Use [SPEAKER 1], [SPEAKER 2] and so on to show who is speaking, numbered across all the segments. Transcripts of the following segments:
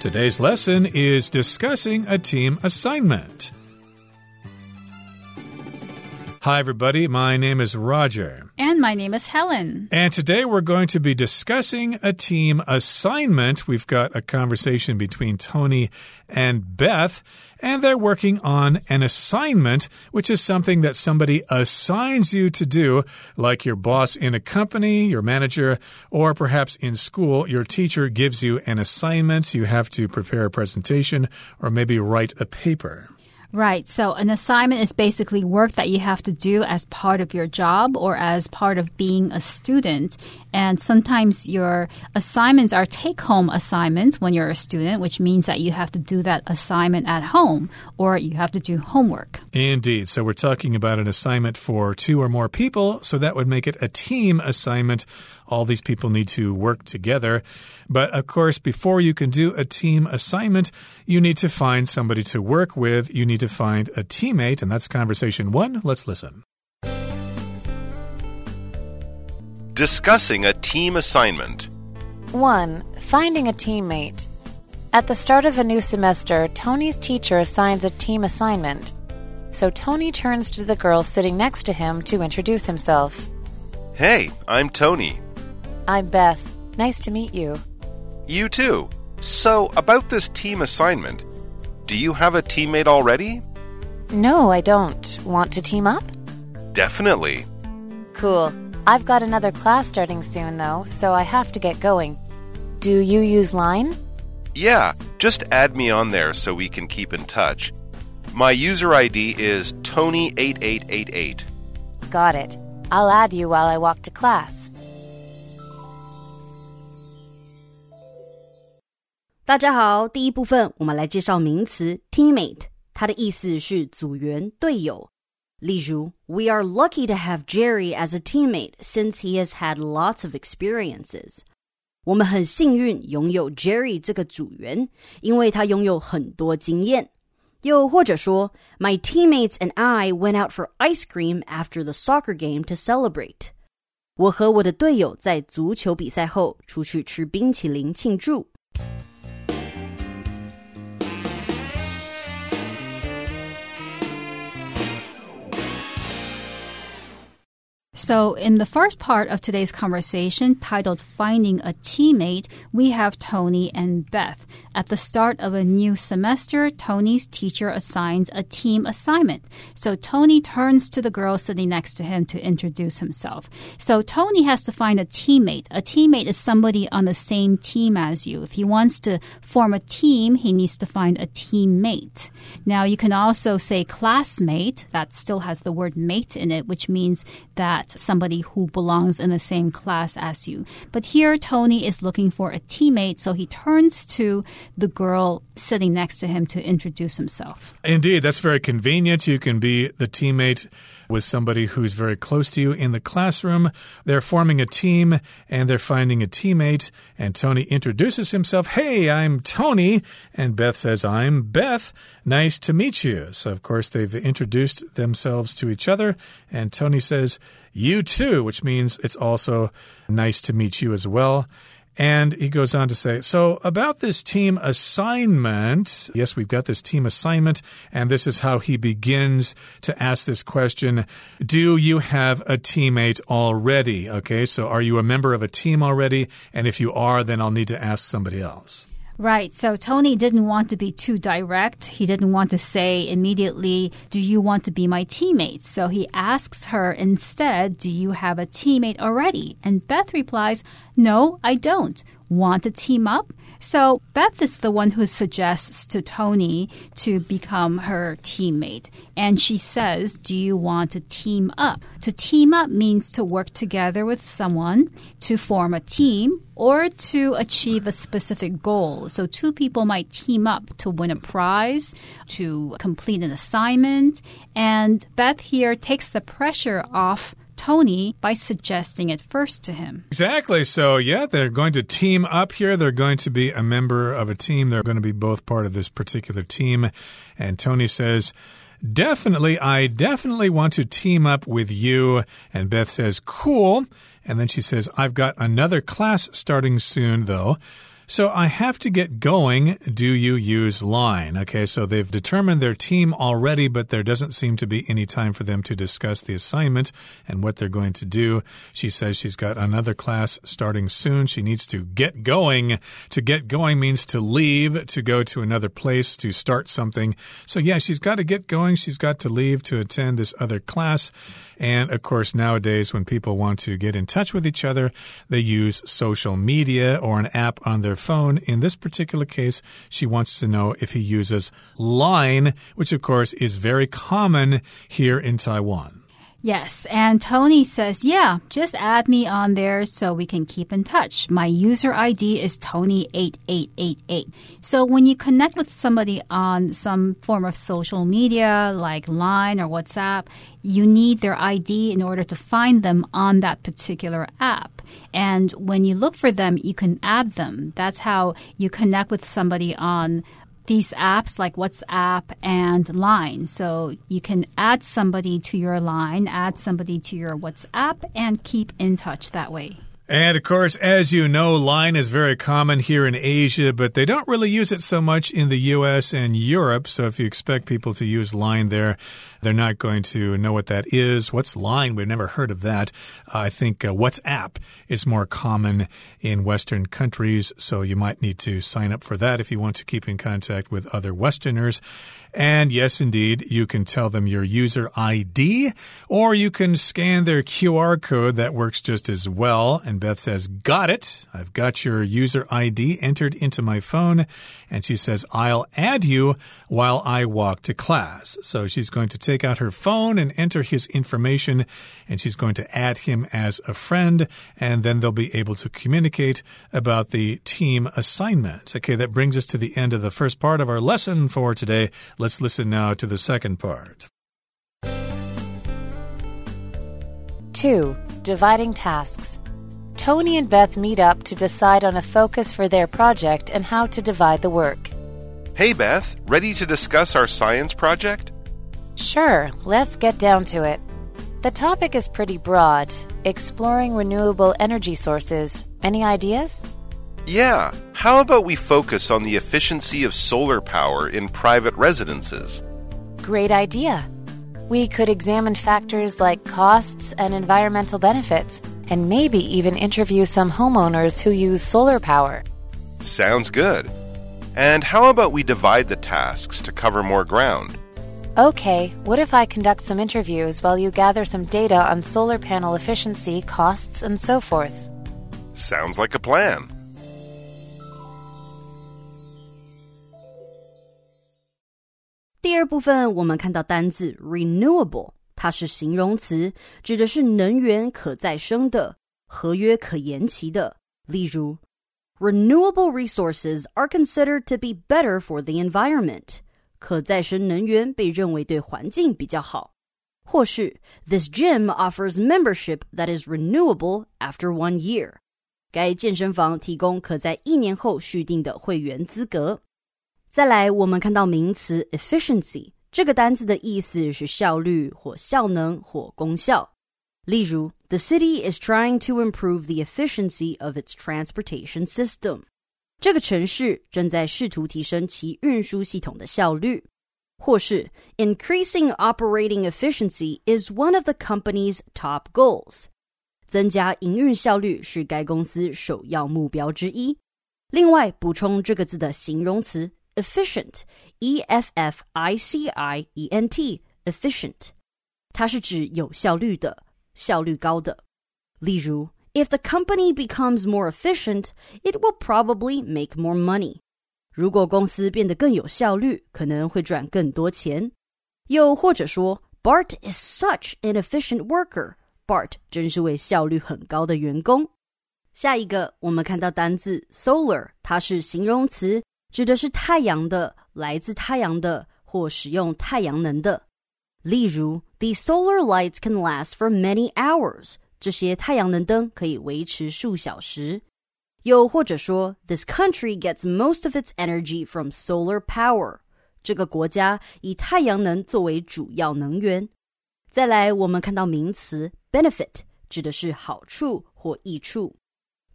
[SPEAKER 1] Today's lesson is discussing a team assignment. Hi, everybody. My name is Roger.
[SPEAKER 2] And my name is Helen.
[SPEAKER 1] And today we're going to be discussing a team assignment. We've got a conversation between Tony and Beth, and they're working on an assignment, which is something that somebody assigns you to do, like your boss in a company, your manager, or perhaps in school, your teacher gives you an assignment. You have to prepare a presentation or maybe write a paper.
[SPEAKER 2] Right. So an assignment is basically work that you have to do as part of your job or as part of being a student. And sometimes your assignments are take home assignments when you're a student, which means that you have to do that assignment at home or you have to do homework.
[SPEAKER 1] Indeed. So we're talking about an assignment for two or more people. So that would make it a team assignment. All these people need to work together. But of course, before you can do a team assignment, you need to find somebody to work with. You need to find a teammate, and that's conversation one. Let's listen.
[SPEAKER 3] Discussing a team assignment.
[SPEAKER 4] 1. Finding a teammate. At the start of a new semester, Tony's teacher assigns a team assignment. So Tony turns to the girl sitting next to him to introduce himself.
[SPEAKER 3] Hey, I'm Tony.
[SPEAKER 4] I'm Beth. Nice to meet you.
[SPEAKER 3] You too. So, about this team assignment, do you have a teammate already?
[SPEAKER 4] No, I don't. Want to team up?
[SPEAKER 3] Definitely.
[SPEAKER 4] Cool. I've got another class starting soon, though, so I have to get going. Do you use Line?
[SPEAKER 3] Yeah, just add me on there so we can keep in touch. My user ID is Tony8888.
[SPEAKER 4] Got it. I'll add you while I walk to class.
[SPEAKER 5] 大家好，第一部分我们来介绍名词 teammate，它的意思是组员、队友。例如，We are lucky to have Jerry as a teammate since he has had lots of experiences。我们很幸运拥有 Jerry 这个组员，因为他拥有很多经验。又或者说，My teammates and I went out for ice cream after the soccer game to celebrate。我和我的队友在足球比赛后出去吃冰淇淋庆祝。
[SPEAKER 2] So, in the first part of today's conversation, titled Finding a Teammate, we have Tony and Beth. At the start of a new semester, Tony's teacher assigns a team assignment. So, Tony turns to the girl sitting next to him to introduce himself. So, Tony has to find a teammate. A teammate is somebody on the same team as you. If he wants to form a team, he needs to find a teammate. Now, you can also say classmate. That still has the word mate in it, which means that somebody who belongs in the same class as you. But here, Tony is looking for a teammate, so he turns to the girl sitting next to him to introduce himself.
[SPEAKER 1] Indeed, that's very convenient. You can be the teammate with somebody who's very close to you in the classroom. They're forming a team and they're finding a teammate. And Tony introduces himself. Hey, I'm Tony. And Beth says, I'm Beth. Nice to meet you. So, of course, they've introduced themselves to each other. And Tony says, You too, which means it's also nice to meet you as well. And he goes on to say, so about this team assignment, yes, we've got this team assignment, and this is how he begins to ask this question Do you have a teammate already? Okay, so are you a member of a team already? And if you are, then I'll need to ask somebody else.
[SPEAKER 2] Right. So Tony didn't want to be too direct. He didn't want to say immediately, Do you want to be my teammate? So he asks her instead, Do you have a teammate already? And Beth replies, No, I don't. Want to team up? So Beth is the one who suggests to Tony to become her teammate. And she says, Do you want to team up? To team up means to work together with someone to form a team or to achieve a specific goal. So two people might team up to win a prize, to complete an assignment. And Beth here takes the pressure off Tony by suggesting it first to him.
[SPEAKER 1] Exactly. So, yeah, they're going to team up here. They're going to be a member of a team. They're going to be both part of this particular team. And Tony says, Definitely, I definitely want to team up with you. And Beth says, Cool. And then she says, I've got another class starting soon, though. So I have to get going. Do you use line? Okay, so they've determined their team already, but there doesn't seem to be any time for them to discuss the assignment and what they're going to do. She says she's got another class starting soon. She needs to get going. To get going means to leave, to go to another place, to start something. So, yeah, she's got to get going. She's got to leave to attend this other class. And of course, nowadays, when people want to get in touch with each other, they use social media or an app on their phone. In this particular case, she wants to know if he uses Line, which of course is very common here in Taiwan.
[SPEAKER 2] Yes, and Tony says, yeah, just add me on there so we can keep in touch. My user ID is Tony8888. So when you connect with somebody on some form of social media like Line or WhatsApp, you need their ID in order to find them on that particular app. And when you look for them, you can add them. That's how you connect with somebody on these apps like WhatsApp and Line. So you can add somebody to your line, add somebody to your WhatsApp, and keep in touch that way.
[SPEAKER 1] And of course, as you know, line is very common here in Asia, but they don't really use it so much in the US and Europe. So if you expect people to use line there, they're not going to know what that is. What's line? We've never heard of that. I think uh, WhatsApp is more common in Western countries, so you might need to sign up for that if you want to keep in contact with other Westerners. And yes, indeed, you can tell them your user ID, or you can scan their QR code. That works just as well. And Beth says, Got it. I've got your user ID entered into my phone. And she says, I'll add you while I walk to class. So she's going to take out her phone and enter his information, and she's going to add him as a friend. And then they'll be able to communicate about the team assignment. Okay, that brings us to the end of the first part of our lesson for today. Let's listen now to the second part.
[SPEAKER 4] 2. Dividing tasks. Tony and Beth meet up to decide on a focus for their project and how to divide the work.
[SPEAKER 3] Hey, Beth, ready to discuss our science project?
[SPEAKER 4] Sure, let's get down to it. The topic is pretty broad exploring renewable energy sources. Any ideas?
[SPEAKER 3] Yeah, how about we focus on the efficiency of solar power in private residences?
[SPEAKER 4] Great idea. We could examine factors like costs and environmental benefits, and maybe even interview some homeowners who use solar power.
[SPEAKER 3] Sounds good. And how about we divide the tasks to cover more ground?
[SPEAKER 4] Okay, what if I conduct some interviews while you gather some data on solar panel efficiency, costs, and so forth?
[SPEAKER 3] Sounds like a plan.
[SPEAKER 5] 第二部分，我们看到单字 renewable，它是形容词，指的是能源可再生的、合约可延期的。例如，renewable resources are considered to be better for the environment。可再生能源被认为对环境比较好。或是 This gym offers membership that is renewable after one year。该健身房提供可在一年后续订的会员资格。 再来，我们看到名词 efficiency 这个单词的意思是效率或效能或功效。例如，The city is trying to improve the efficiency of its transportation system。这个城市正在试图提升其运输系统的效率。或是 increasing operating efficiency is one of the company's top goals。增加营运效率是该公司首要目标之一。另外，补充这个字的形容词 efficient，e f f i c i e n t，efficient，它是指有效率的、效率高的。例如，If the company becomes more efficient, it will probably make more money. 如果公司变得更有效率，可能会赚更多钱。又或者说，Bart is such an efficient worker. Bart 真是位效率很高的员工。下一个，我们看到单字 solar，它是形容词， 指的是太阳的、来自太阳的或使用太阳能的。例如，The solar lights can last for many hours. 这些太阳能灯可以维持数小时。又或者说，This country gets most of its energy from solar power。这个国家以太阳能作为主要能源。再来，我们看到名词 benefit，指的是好处或益处。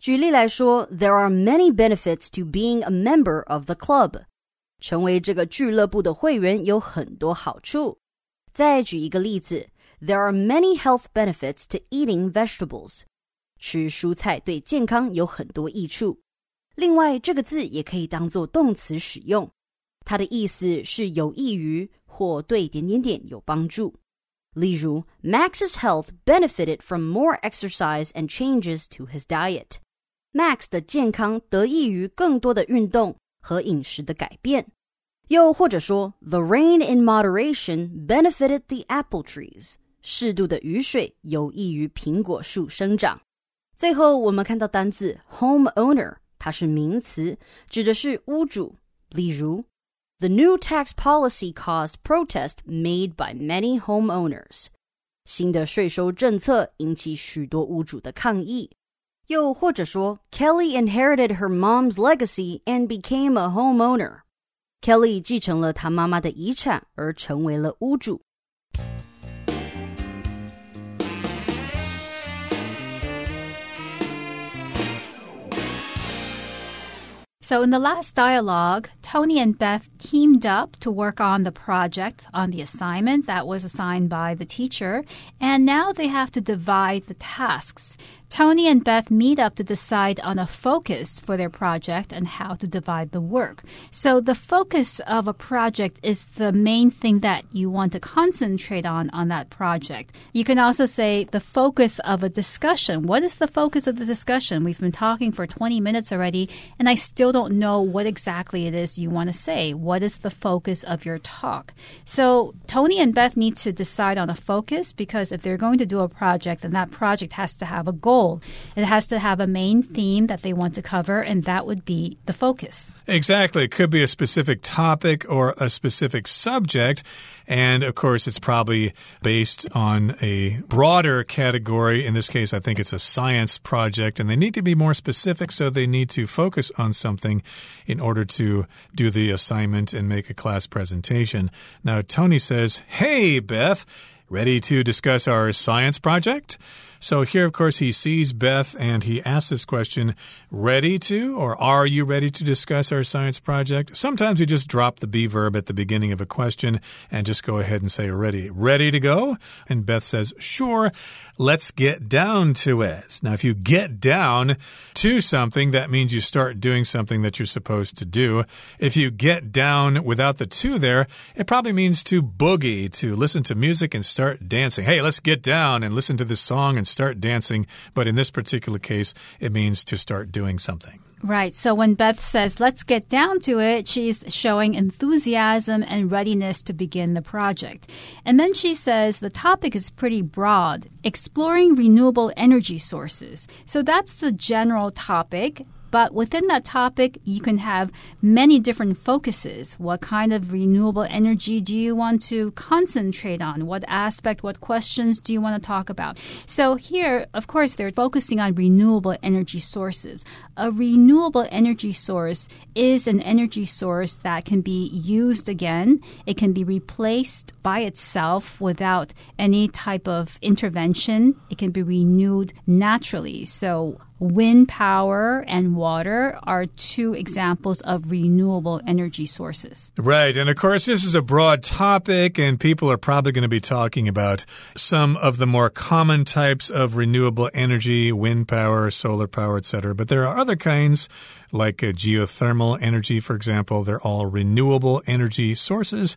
[SPEAKER 5] 举例来说，There are many benefits to being a member of the club。成为这个俱乐部的会员有很多好处。再举一个例子，There are many health benefits to eating vegetables。吃蔬菜对健康有很多益处。另外，这个字也可以当做动词使用，它的意思是有益于或对点点点有帮助。例如，Max's health benefited from more exercise and changes to his diet。 Max 的健康得益于更多的运动和饮食的改变。又或者说，The rain in moderation benefited the apple trees。适度的雨水有益于苹果树生长。最后，我们看到单字 homeowner，它是名词，指的是屋主。例如，The new tax policy caused protest made by many homeowners。新的税收政策引起许多屋主的抗议。 又或者说，Kelly inherited her mom's legacy and became a homeowner。Kelly 继承了他妈妈的遗产而成为了屋主。
[SPEAKER 2] So, in the last dialogue, Tony and Beth teamed up to work on the project, on the assignment that was assigned by the teacher, and now they have to divide the tasks. Tony and Beth meet up to decide on a focus for their project and how to divide the work. So, the focus of a project is the main thing that you want to concentrate on on that project. You can also say the focus of a discussion. What is the focus of the discussion? We've been talking for 20 minutes already, and I still don't know what exactly it is you want to say. What is the focus of your talk? So, Tony and Beth need to decide on a focus because if they're going to do a project, then that project has to have a goal. It has to have a main theme that they want to cover, and that would be the focus.
[SPEAKER 1] Exactly. It could be a specific topic or a specific subject. And of course, it's probably based on a broader category. In this case, I think it's a science project, and they need to be more specific, so they need to focus on something in order to do the assignment and make a class presentation. Now, Tony says, Hey, Beth, ready to discuss our science project? So here, of course, he sees Beth and he asks this question ready to, or are you ready to discuss our science project? Sometimes we just drop the be verb at the beginning of a question and just go ahead and say ready. Ready to go? And Beth says, sure, let's get down to it. Now, if you get down to something, that means you start doing something that you're supposed to do. If you get down without the to there, it probably means to boogie, to listen to music and start dancing. Hey, let's get down and listen to this song and start dancing, but in this particular case, it means to start doing something.
[SPEAKER 2] Right. So when Beth says, let's get down to it, she's showing enthusiasm and readiness to begin the project. And then she says the topic is pretty broad exploring renewable energy sources. So that's the general topic. But within that topic, you can have many different focuses. What kind of renewable energy do you want to concentrate on? What aspect, what questions do you want to talk about? So here, of course, they're focusing on renewable energy sources. A renewable energy source is an energy source that can be used again. It can be replaced by itself without any type of intervention. It can be renewed naturally. So Wind power and water are two examples of renewable energy sources.
[SPEAKER 1] Right. And of course, this is a broad topic, and people are probably going to be talking about some of the more common types of renewable energy, wind power, solar power, etc. But there are other kinds like geothermal energy, for example. They're all renewable energy sources.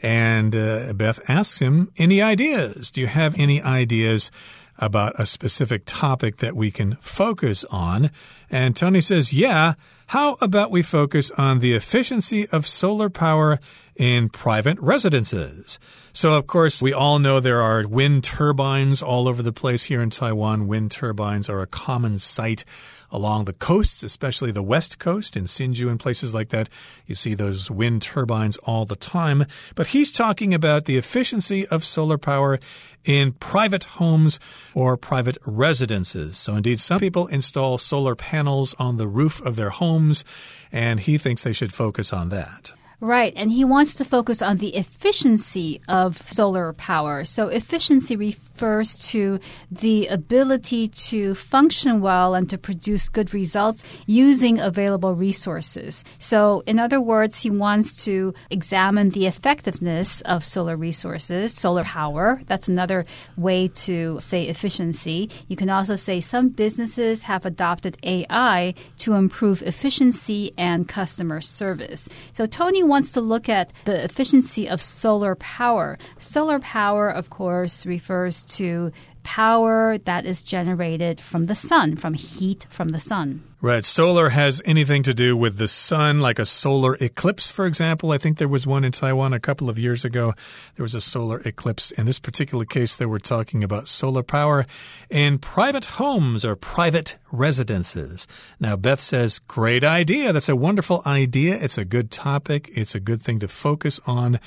[SPEAKER 1] And uh, Beth asks him, Any ideas? Do you have any ideas about a specific topic that we can focus on. And Tony says, Yeah, how about we focus on the efficiency of solar power in private residences? So, of course, we all know there are wind turbines all over the place here in Taiwan. Wind turbines are a common sight along the coasts, especially the west coast in Hsinchu and places like that. You see those wind turbines all the time. But he's talking about the efficiency of solar power in private homes or private residences. So, indeed, some people install solar panels on the roof of their homes, and he thinks they should focus on that.
[SPEAKER 2] Right, and he wants to focus on the efficiency of solar power. So, efficiency refers to the ability to function well and to produce good results using available resources. So, in other words, he wants to examine the effectiveness of solar resources, solar power. That's another way to say efficiency. You can also say some businesses have adopted AI to improve efficiency and customer service. So, Tony wants to look at the efficiency of solar power. Solar power, of course, refers to power that is generated from the sun, from heat from the sun.
[SPEAKER 1] Right. Solar has anything to do with the sun, like a solar eclipse, for example. I think there was one in Taiwan a couple of years ago. There was a solar eclipse. In this particular case, they were talking about solar power in private homes or private residences. Now, Beth says, great idea. That's a wonderful idea. It's a good topic. It's a good thing to focus on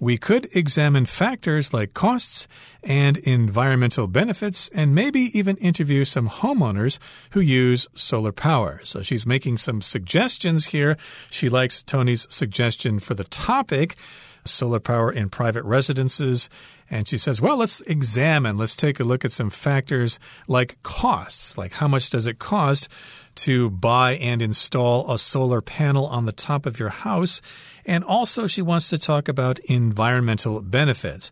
[SPEAKER 1] we could examine factors like costs and environmental benefits and maybe even interview some homeowners who use solar power. So she's making some suggestions here. She likes Tony's suggestion for the topic solar power in private residences. And she says, well, let's examine, let's take a look at some factors like costs, like how much does it cost to buy and install a solar panel on the top of your house. And also, she wants to talk about environmental benefits.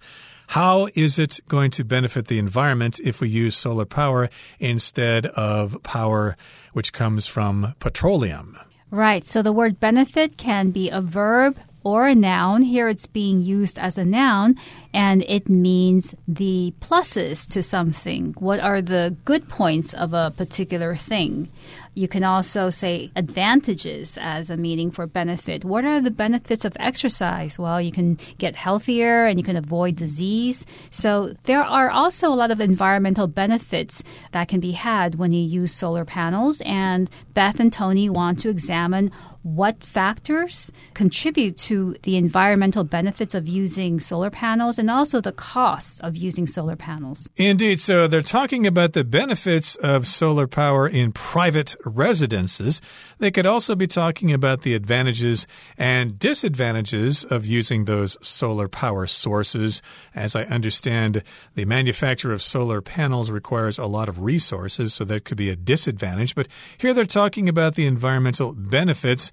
[SPEAKER 1] How is it going to benefit the environment if we use solar power instead of power which comes from petroleum?
[SPEAKER 2] Right. So the word benefit can be a verb or a noun. Here it's being used as a noun and it means the pluses to something. What are the good points of a particular thing? You can also say advantages as a meaning for benefit. What are the benefits of exercise? Well, you can get healthier and you can avoid disease. So there are also a lot of environmental benefits that can be had when you use solar panels. And Beth and Tony want to examine what factors contribute to the environmental benefits of using solar panels and also the costs of using solar panels.
[SPEAKER 1] Indeed. So they're talking about the benefits of solar power in private residences. They could also be talking about the advantages and disadvantages of using those solar power sources. As I understand, the manufacture of solar panels requires a lot of resources, so that could be a disadvantage. But here they're talking about the environmental benefits.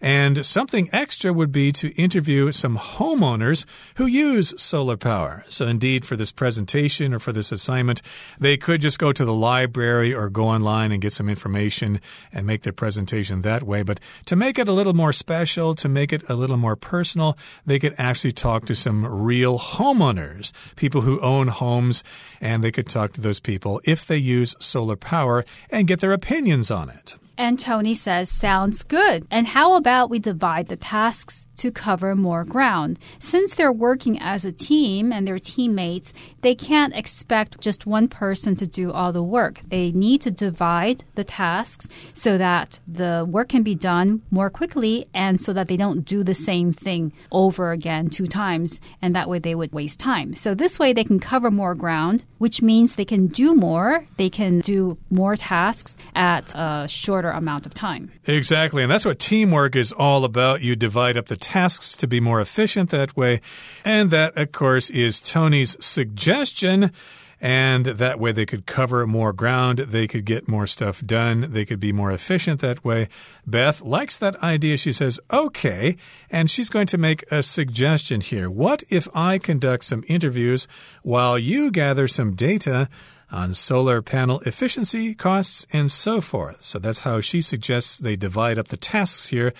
[SPEAKER 1] And something extra would be to interview some homeowners who use solar power. So, indeed, for this presentation or for this assignment, they could just go to the library or go online and get some information and make their presentation that way. But to make it a little more special, to make it a little more personal, they could actually talk to some real homeowners, people who own homes, and they could talk to those people if they use solar power and get their opinions on it.
[SPEAKER 2] And Tony says, sounds good. And how about we divide the tasks to cover more ground? Since they're working as a team and they're teammates, they can't expect just one person to do all the work. They need to divide the tasks so that the work can be done more quickly and so that they don't do the same thing over again two times. And that way they would waste time. So this way they can cover more ground, which means they can do more. They can do more tasks at a shorter shorter amount of time.
[SPEAKER 1] Exactly. And that's what teamwork is all about. You divide up the tasks to be more efficient that way. And that, of course, is Tony's suggestion. And that way they could cover more ground. They could get more stuff done. They could be more efficient that way. Beth likes that idea. She says, okay. And she's going to make a suggestion here. What if I conduct some interviews while you gather some data? On solar panel efficiency, costs, and so forth. So that's how she suggests they divide up the tasks here.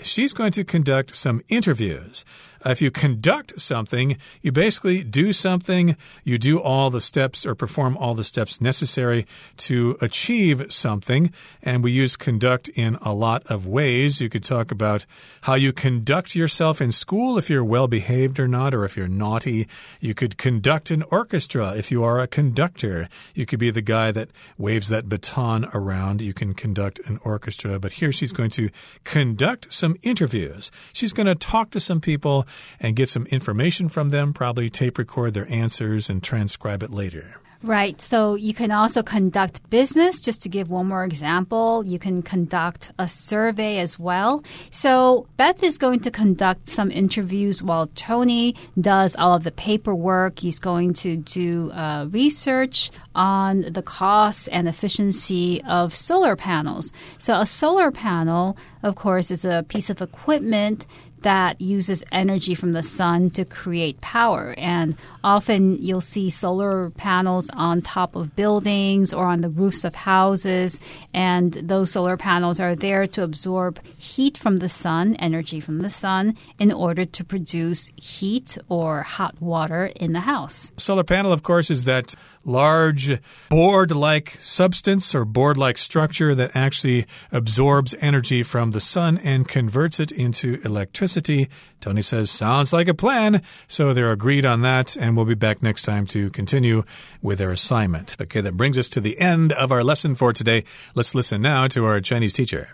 [SPEAKER 1] She's going to conduct some interviews. Uh, if you conduct something, you basically do something, you do all the steps or perform all the steps necessary to achieve something. And we use conduct in a lot of ways. You could talk about how you conduct yourself in school if you're well behaved or not, or if you're naughty. You could conduct an orchestra if you are a conductor. You could be the guy that waves that baton around. You can conduct an orchestra. But here she's going to conduct some interviews. She's going to talk to some people and get some information from them, probably tape record their answers and transcribe it later.
[SPEAKER 2] Right. So you can also conduct business. Just to give one more example, you can conduct a survey as well. So Beth is going to conduct some interviews while Tony does all of the paperwork. He's going to do uh, research on the costs and efficiency of solar panels. So a solar panel, of course, is a piece of equipment that uses energy from the sun to create power. And often you'll see solar panels on top of buildings or on the roofs of houses. And those solar panels are there to absorb heat from the sun, energy from the sun, in order to produce heat or hot water in the house.
[SPEAKER 1] Solar panel, of course, is that large board like substance or board like structure that actually absorbs energy from the sun and converts it into electricity. Tony says, sounds like a plan. So they're agreed on that, and we'll be back next time to continue with their assignment. Okay, that brings us to the end of our lesson for today. Let's listen now to our Chinese teacher.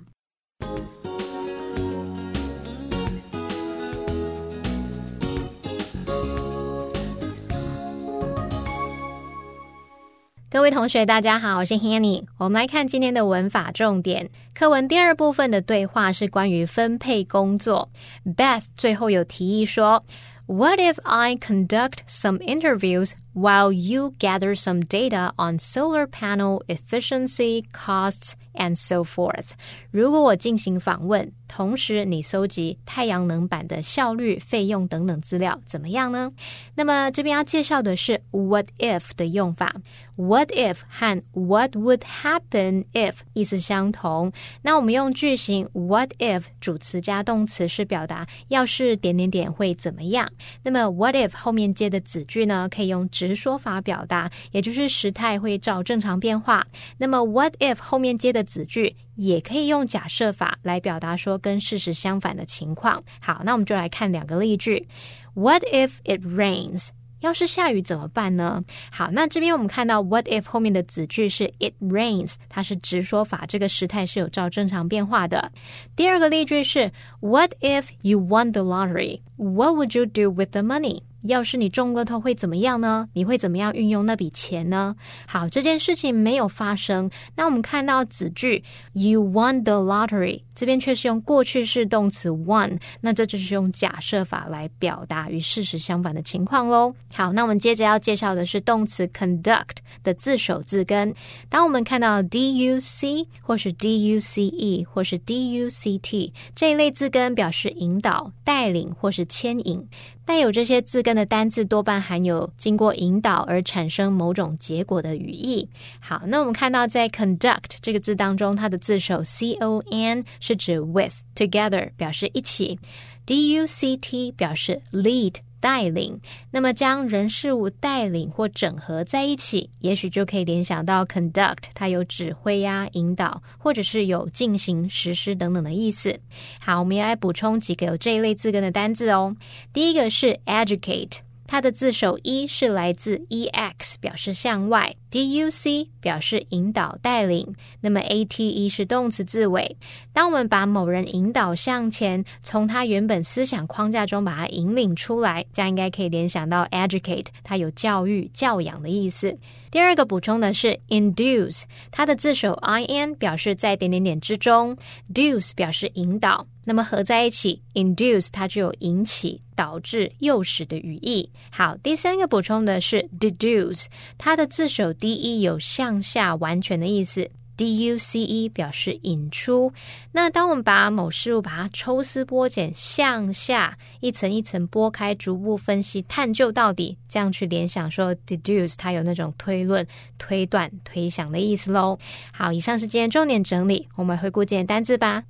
[SPEAKER 6] 各位同学，大家好，我是 Hanny。我们来看今天的文法重点。课文第二部分的对话是关于分配工作。Beth 最后有提议说：“What if I conduct some interviews while you gather some data on solar panel efficiency, costs, and so forth？” 如果我进行访问，同时你搜集太阳能板的效率、费用等等资料，怎么样呢？那么这边要介绍的是 “what if” 的用法。What if 和 What would happen if 意思相同。那我们用句型 What if 主词加动词是表达要是点点点会怎么样。那么 What if 后面接的子句呢，可以用直 说法表达，也就是时态会照正常变化。那么 What if 后面接的子句也可以用假设法来表达说跟事实相反的情况。好，那我们就来看两个例句。What if it rains？要是下雨怎么办呢？好，那这边我们看到 what if 后面的子句是 it rains，它是直说法，这个时态是有照正常变化的。第二个例句是 What if you won the lottery？What would you do with the money？要是你中乐透会怎么样呢？你会怎么样运用那笔钱呢？好，这件事情没有发生。那我们看到子句 you won the lottery，这边却是用过去式动词 won，那这就是用假设法来表达与事实相反的情况喽。好，那我们接着要介绍的是动词 conduct 的字首字根。当我们看到 d u c 或是 d u c e 或是 d u c t 这一类字根，表示引导、带领或是牵引。带有这些字根的单字多半含有经过引导而产生某种结果的语义。好，那我们看到在 conduct 这个字当中，它的字首 c o n 是指 with together 表示一起，d u c t 表示 lead。带领，那么将人事物带领或整合在一起，也许就可以联想到 conduct，它有指挥呀、引导，或者是有进行、实施等等的意思。好，我们要来补充几个有这一类字根的单字哦。第一个是 educate。它的字首一是来自 e x，表示向外；d u c 表示引导带领。那么 a t e 是动词字尾。当我们把某人引导向前，从他原本思想框架中把他引领出来，这样应该可以联想到 educate，它有教育、教养的意思。第二个补充的是 induce，它的字首 i n 表示在点点点之中，duce 表示引导，那么合在一起 induce 它就有引起、导致、诱使的语义。好，第三个补充的是 deduce，它的字首 d e 有向下完全的意思。D U C E 表示引出。那当我们把某事物把它抽丝剥茧，向下一层一层剥开，逐步分析、探究到底，这样去联想说 deduce，它有那种推论、推断、推想的意思喽。好，以上是今天重点整理，我们回顾今天单字吧。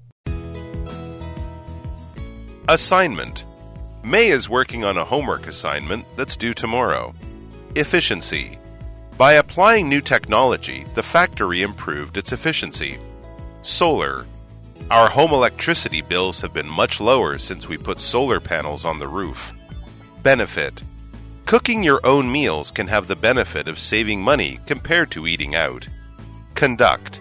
[SPEAKER 3] Assignment May is working on a homework assignment that's due tomorrow. Efficiency by applying new technology, the factory improved its efficiency. Solar. Our home electricity bills have been much lower since we put solar panels on the roof. Benefit. Cooking your own meals can have the benefit of saving money compared to eating out. Conduct.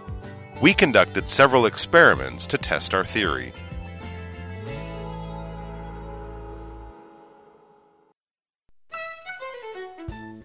[SPEAKER 3] We conducted several experiments to test our theory.